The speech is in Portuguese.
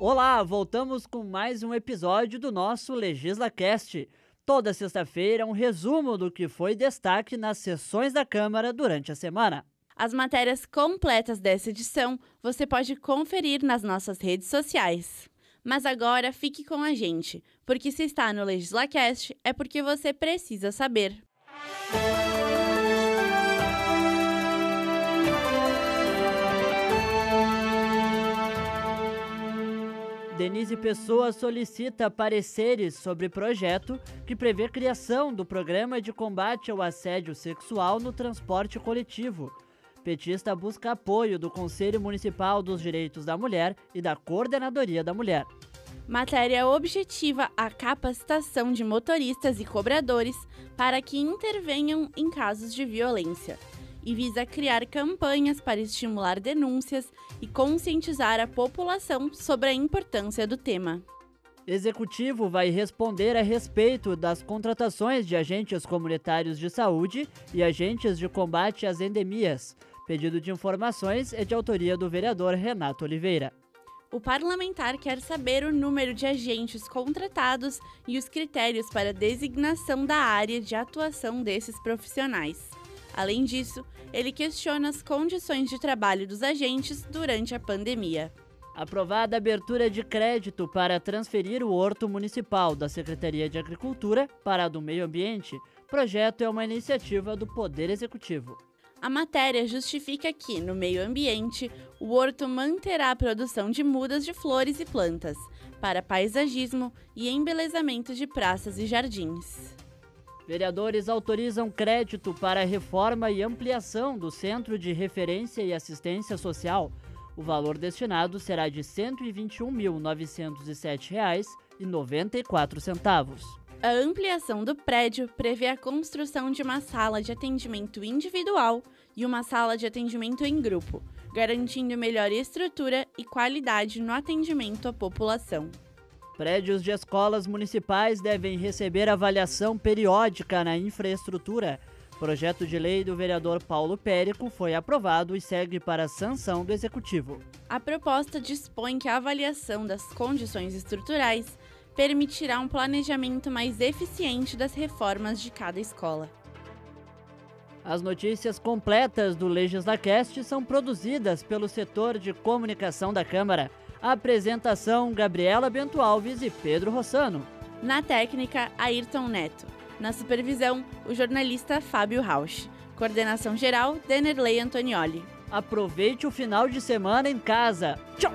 Olá, voltamos com mais um episódio do nosso LegislaCast. Toda sexta-feira, um resumo do que foi destaque nas sessões da Câmara durante a semana. As matérias completas dessa edição você pode conferir nas nossas redes sociais. Mas agora fique com a gente, porque se está no LegislaCast é porque você precisa saber. Denise Pessoa solicita pareceres sobre projeto que prevê criação do programa de combate ao assédio sexual no transporte coletivo. Petista busca apoio do Conselho Municipal dos Direitos da Mulher e da Coordenadoria da Mulher. Matéria objetiva a capacitação de motoristas e cobradores para que intervenham em casos de violência e visa criar campanhas para estimular denúncias e conscientizar a população sobre a importância do tema. Executivo vai responder a respeito das contratações de agentes comunitários de saúde e agentes de combate às endemias. Pedido de informações é de autoria do vereador Renato Oliveira. O parlamentar quer saber o número de agentes contratados e os critérios para designação da área de atuação desses profissionais. Além disso, ele questiona as condições de trabalho dos agentes durante a pandemia. Aprovada a abertura de crédito para transferir o Horto Municipal da Secretaria de Agricultura para a do Meio Ambiente, projeto é uma iniciativa do Poder Executivo. A matéria justifica que, no meio ambiente, o horto manterá a produção de mudas de flores e plantas, para paisagismo e embelezamento de praças e jardins. Vereadores autorizam crédito para reforma e ampliação do Centro de Referência e Assistência Social. O valor destinado será de R$ 121.907,94. A ampliação do prédio prevê a construção de uma sala de atendimento individual e uma sala de atendimento em grupo, garantindo melhor estrutura e qualidade no atendimento à população. Prédios de escolas municipais devem receber avaliação periódica na infraestrutura. Projeto de lei do vereador Paulo Périco foi aprovado e segue para a sanção do executivo. A proposta dispõe que a avaliação das condições estruturais permitirá um planejamento mais eficiente das reformas de cada escola. As notícias completas do LegislaCast são produzidas pelo setor de comunicação da Câmara. Apresentação: Gabriela Bento Alves e Pedro Rossano. Na técnica, Ayrton Neto. Na supervisão, o jornalista Fábio Rausch. Coordenação geral, Denerley Antonioli. Aproveite o final de semana em casa. Tchau!